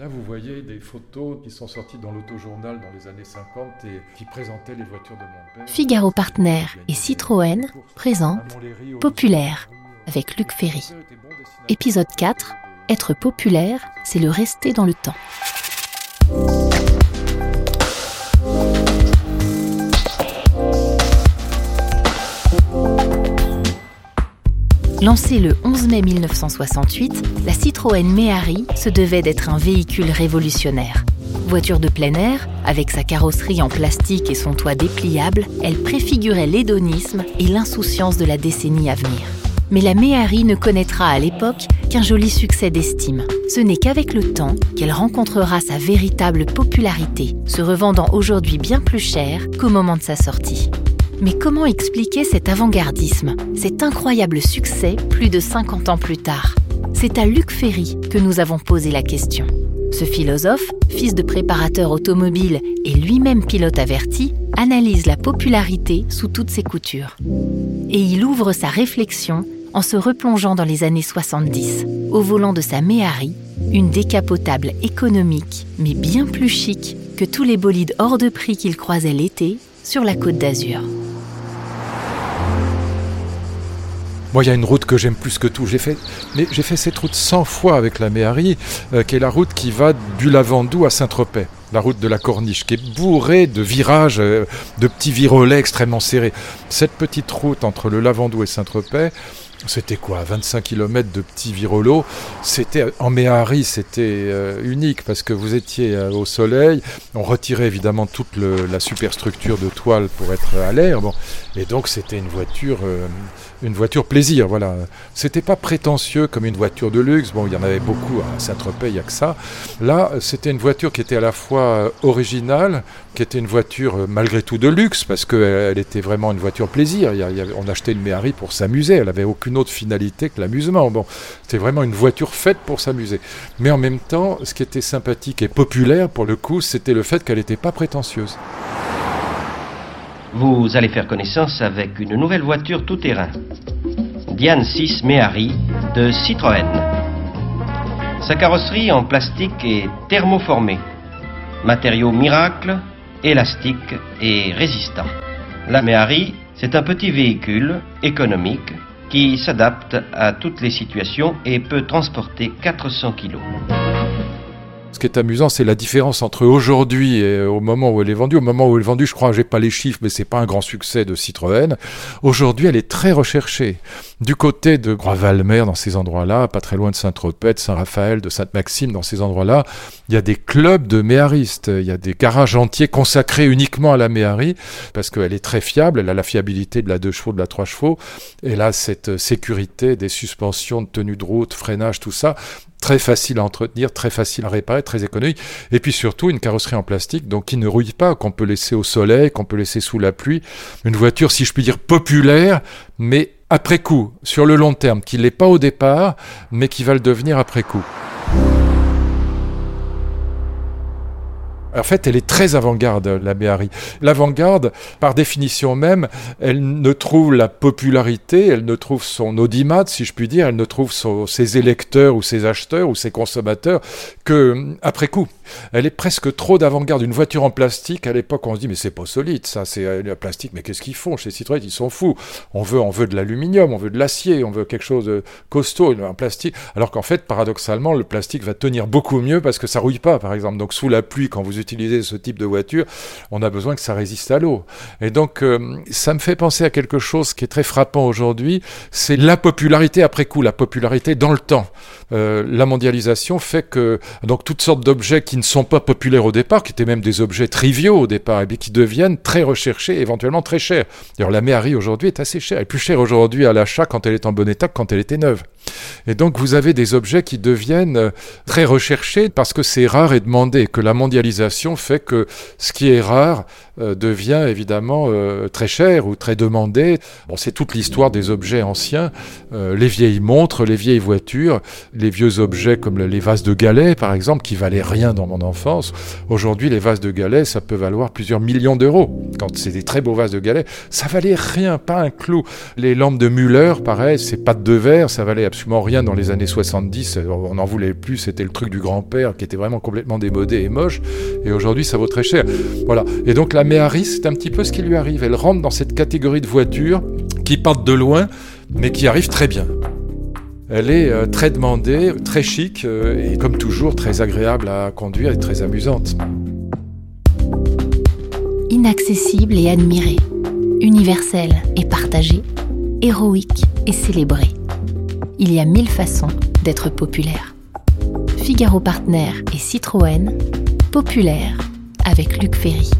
Là, vous voyez des photos qui sont sorties dans l'autojournal dans les années 50 et qui présentaient les voitures de mon père. Figaro Partner et Citroën présentent Populaire avec Luc Ferry. Épisode 4 Être populaire, c'est le rester dans le temps. Lancée le 11 mai 1968, la Citroën Méhari se devait d'être un véhicule révolutionnaire. Voiture de plein air, avec sa carrosserie en plastique et son toit dépliable, elle préfigurait l'hédonisme et l'insouciance de la décennie à venir. Mais la Méhari ne connaîtra à l'époque qu'un joli succès d'estime. Ce n'est qu'avec le temps qu'elle rencontrera sa véritable popularité, se revendant aujourd'hui bien plus cher qu'au moment de sa sortie. Mais comment expliquer cet avant-gardisme, cet incroyable succès plus de 50 ans plus tard? C'est à Luc Ferry que nous avons posé la question. Ce philosophe, fils de préparateur automobile et lui-même pilote averti, analyse la popularité sous toutes ses coutures. Et il ouvre sa réflexion en se replongeant dans les années 70, au volant de sa Méhari, une décapotable économique, mais bien plus chic que tous les bolides hors de prix qu'il croisait l'été sur la côte d'Azur. Moi, il y a une route que j'aime plus que tout. J'ai fait, mais j'ai fait cette route 100 fois avec la Méhari, euh, qui est la route qui va du Lavandou à Saint-Tropez. La route de la Corniche, qui est bourrée de virages, euh, de petits virolets extrêmement serrés. Cette petite route entre le Lavandou et Saint-Tropez, c'était quoi 25 km de petits virolos. C'était en Méhari, c'était euh, unique parce que vous étiez au soleil. On retirait évidemment toute la superstructure de toile pour être à l'air. Bon, et donc c'était une voiture une voiture plaisir. Voilà, c'était pas prétentieux comme une voiture de luxe. Bon, il y en avait beaucoup à Saint-Tropez, il n'y a que ça. Là, c'était une voiture qui était à la fois euh, originale, qui était une voiture euh, malgré tout de luxe parce qu'elle était vraiment une voiture plaisir. on achetait une Méhari pour s'amuser. Elle avait aucune autre finalité que l'amusement. Bon, c'était vraiment une voiture faite pour s'amuser. Mais en même temps, ce qui était sympathique et populaire pour le coup, c'était le fait qu'elle n'était pas prétentieuse. Vous allez faire connaissance avec une nouvelle voiture tout-terrain. Diane 6 Méhari de Citroën. Sa carrosserie en plastique est thermoformée. Matériau miracle, élastique et résistant. La Méhari, c'est un petit véhicule économique qui s'adapte à toutes les situations et peut transporter 400 kg. Qui est amusant, c'est la différence entre aujourd'hui et au moment où elle est vendue. Au moment où elle est vendue, je crois, j'ai pas les chiffres, mais c'est pas un grand succès de Citroën. Aujourd'hui, elle est très recherchée. Du côté de Groix-Valmer, dans ces endroits-là, pas très loin de Saint-Tropez, de Saint-Raphaël, de Sainte-Maxime, dans ces endroits-là, il y a des clubs de méharistes. Il y a des garages entiers consacrés uniquement à la méhari, parce qu'elle est très fiable. Elle a la fiabilité de la 2 chevaux, de la 3 chevaux. Elle a cette sécurité des suspensions de tenue de route, freinage, tout ça très facile à entretenir, très facile à réparer, très économique. Et puis surtout une carrosserie en plastique, donc qui ne rouille pas, qu'on peut laisser au soleil, qu'on peut laisser sous la pluie. Une voiture, si je puis dire, populaire, mais après coup, sur le long terme, qui l'est pas au départ, mais qui va le devenir après coup. En fait, elle est très avant-garde, la Béhari. L'avant-garde, par définition même, elle ne trouve la popularité, elle ne trouve son audimat, si je puis dire, elle ne trouve ses électeurs ou ses acheteurs ou ses consommateurs que après coup. Elle est presque trop d'avant-garde. Une voiture en plastique, à l'époque, on se dit, mais c'est pas solide, ça, c'est euh, le plastique, mais qu'est-ce qu'ils font chez Citroën? Ils sont fous. On veut, on veut de l'aluminium, on veut de l'acier, on veut quelque chose de costaud, un plastique. Alors qu'en fait, paradoxalement, le plastique va tenir beaucoup mieux parce que ça rouille pas, par exemple. Donc, sous la pluie, quand vous utilisez ce type de voiture, on a besoin que ça résiste à l'eau. Et donc, euh, ça me fait penser à quelque chose qui est très frappant aujourd'hui, c'est la popularité après coup, la popularité dans le temps. Euh, la mondialisation fait que donc toutes sortes d'objets qui ne sont pas populaires au départ, qui étaient même des objets triviaux au départ, et bien qui deviennent très recherchés, éventuellement très chers. D'ailleurs, la Méhari aujourd'hui est assez chère. Elle est plus chère aujourd'hui à l'achat quand elle est en bon état que quand elle était neuve. Et donc, vous avez des objets qui deviennent euh, très recherchés parce que c'est rare et demandé, que la mondialisation fait que ce qui est rare euh, devient évidemment euh, très cher ou très demandé. Bon, c'est toute l'histoire des objets anciens, euh, les vieilles montres, les vieilles voitures, les vieux objets comme les vases de galets par exemple, qui valaient rien dans mon enfance. Aujourd'hui, les vases de galets, ça peut valoir plusieurs millions d'euros. Quand c'est des très beaux vases de galets, ça valait rien, pas un clou. Les lampes de Müller, pareil, c'est pattes de verre, ça valait absolument rien dans les années 70. On n'en voulait plus, c'était le truc du grand-père qui était vraiment complètement démodé et moche. Et aujourd'hui, ça vaut très cher. Voilà. Et donc la Méhari, c'est un petit peu ce qui lui arrive. Elle rentre dans cette catégorie de voitures qui partent de loin, mais qui arrivent très bien. Elle est euh, très demandée, très chic euh, et comme toujours très agréable à conduire et très amusante. Inaccessible et admirée, universelle et partagée, héroïque et célébrée. Il y a mille façons d'être populaire. Figaro Partner et Citroën, populaire avec Luc Ferry.